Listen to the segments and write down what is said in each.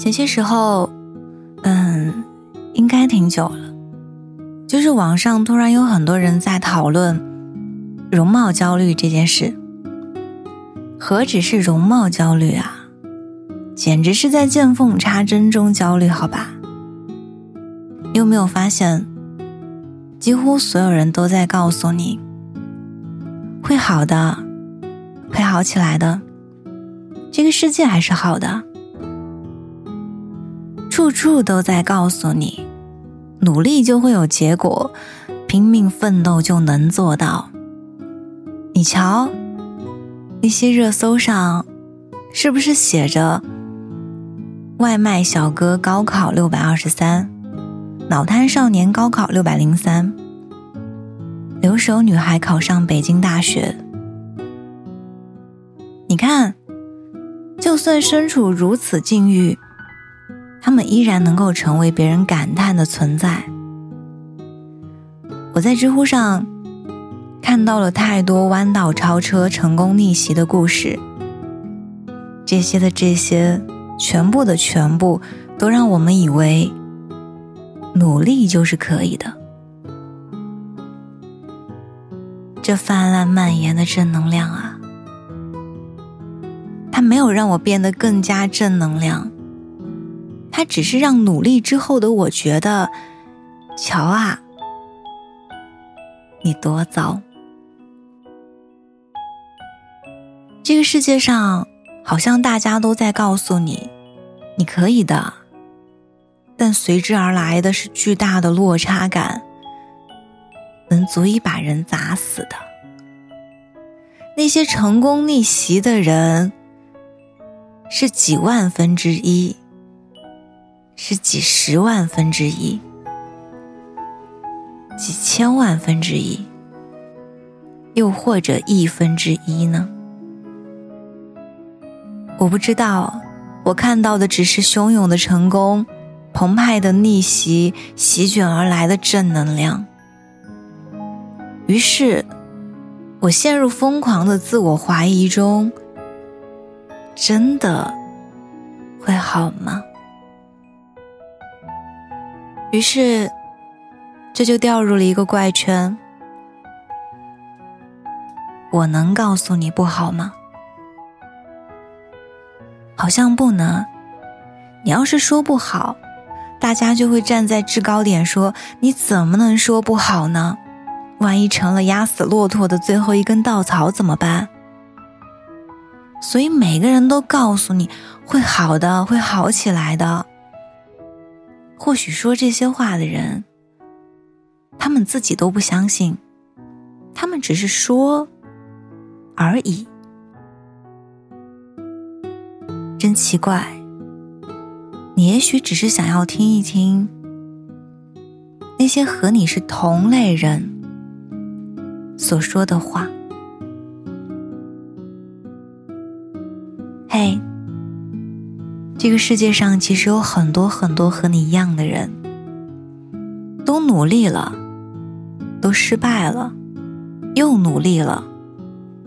前些时候，嗯，应该挺久了，就是网上突然有很多人在讨论容貌焦虑这件事。何止是容貌焦虑啊，简直是在见缝插针中焦虑，好吧？你有没有发现，几乎所有人都在告诉你，会好的，会好起来的，这个世界还是好的，处处都在告诉你，努力就会有结果，拼命奋斗就能做到。你瞧。那些热搜上，是不是写着“外卖小哥高考六百二十三，脑瘫少年高考六百零三，留守女孩考上北京大学”？你看，就算身处如此境遇，他们依然能够成为别人感叹的存在。我在知乎上。看到了太多弯道超车、成功逆袭的故事，这些的这些，全部的全部，都让我们以为努力就是可以的。这泛滥蔓延的正能量啊，它没有让我变得更加正能量，它只是让努力之后的我觉得，瞧啊，你多糟。这个世界上，好像大家都在告诉你，你可以的，但随之而来的是巨大的落差感，能足以把人砸死的。那些成功逆袭的人，是几万分之一，是几十万分之一，几千万分之一，又或者亿分之一呢？我不知道，我看到的只是汹涌的成功，澎湃的逆袭，席卷而来的正能量。于是，我陷入疯狂的自我怀疑中。真的会好吗？于是，这就掉入了一个怪圈。我能告诉你不好吗？好像不能。你要是说不好，大家就会站在制高点说：“你怎么能说不好呢？万一成了压死骆驼的最后一根稻草怎么办？”所以每个人都告诉你会好的，会好起来的。或许说这些话的人，他们自己都不相信，他们只是说而已。真奇怪，你也许只是想要听一听那些和你是同类人所说的话。这个世界上其实有很多很多和你一样的人，都努力了，都失败了，又努力了，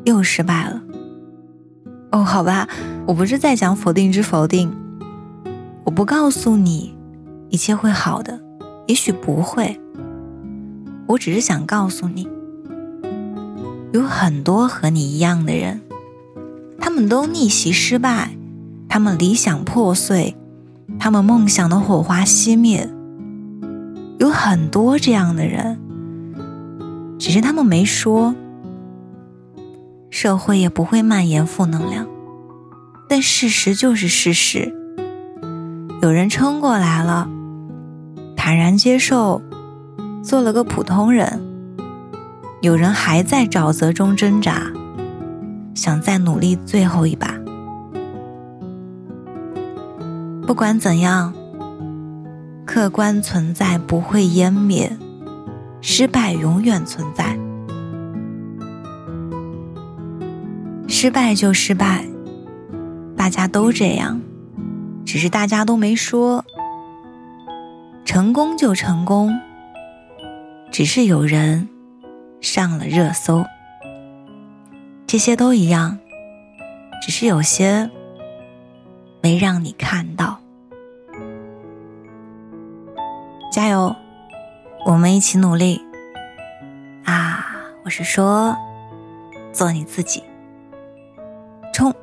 又失败了。哦，好吧，我不是在讲否定之否定，我不告诉你一切会好的，也许不会。我只是想告诉你，有很多和你一样的人，他们都逆袭失败，他们理想破碎，他们梦想的火花熄灭，有很多这样的人，只是他们没说。社会也不会蔓延负能量，但事实就是事实。有人撑过来了，坦然接受，做了个普通人；有人还在沼泽中挣扎，想再努力最后一把。不管怎样，客观存在不会湮灭，失败永远存在。失败就失败，大家都这样，只是大家都没说；成功就成功，只是有人上了热搜。这些都一样，只是有些没让你看到。加油，我们一起努力啊！我是说，做你自己，冲！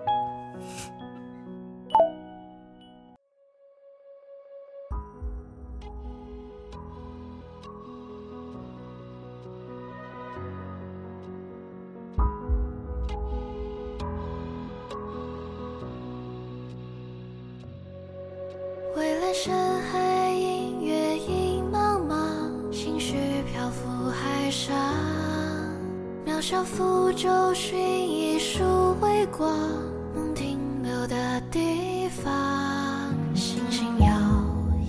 蔚蓝深海，渺小浮舟，寻一束微光，梦停留的地方。星星遥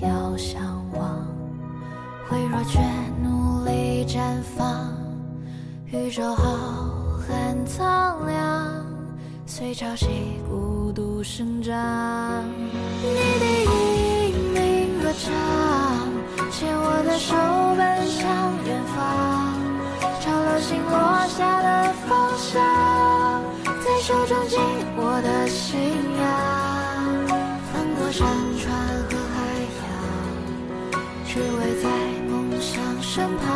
遥相望，微弱却努力绽放。宇宙浩瀚苍凉，随潮汐孤独生长。你的。唱，牵我的手奔向远方，心落下的方向，在手中紧握的信仰，翻过山川和海洋，只为在梦想身旁，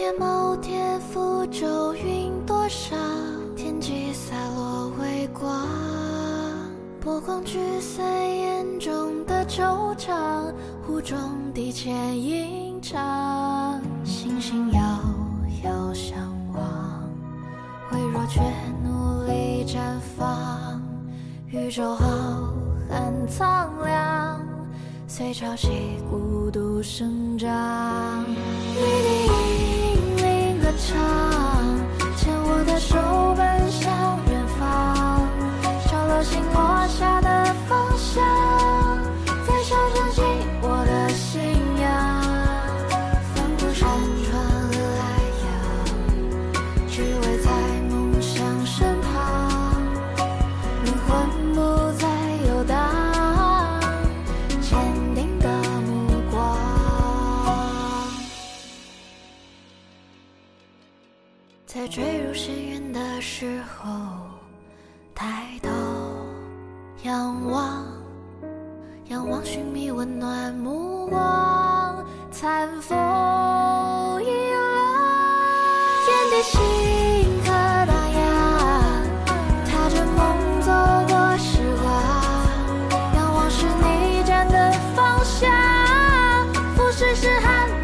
年某天，福州云朵上，天际洒落微光，波光聚散眼中的惆怅，湖中低浅吟唱，星星遥遥相望，微弱却努力绽放，宇宙浩瀚苍凉，随潮汐孤独生长。你的引领歌唱，牵我的唱牵我的手奔向远方小了心落下坠入深渊的时候，抬头仰望，仰望寻觅温暖目光，残风一浪，眼底星河荡漾，踏着梦走过时光，仰望是你站的方向，俯视是寒。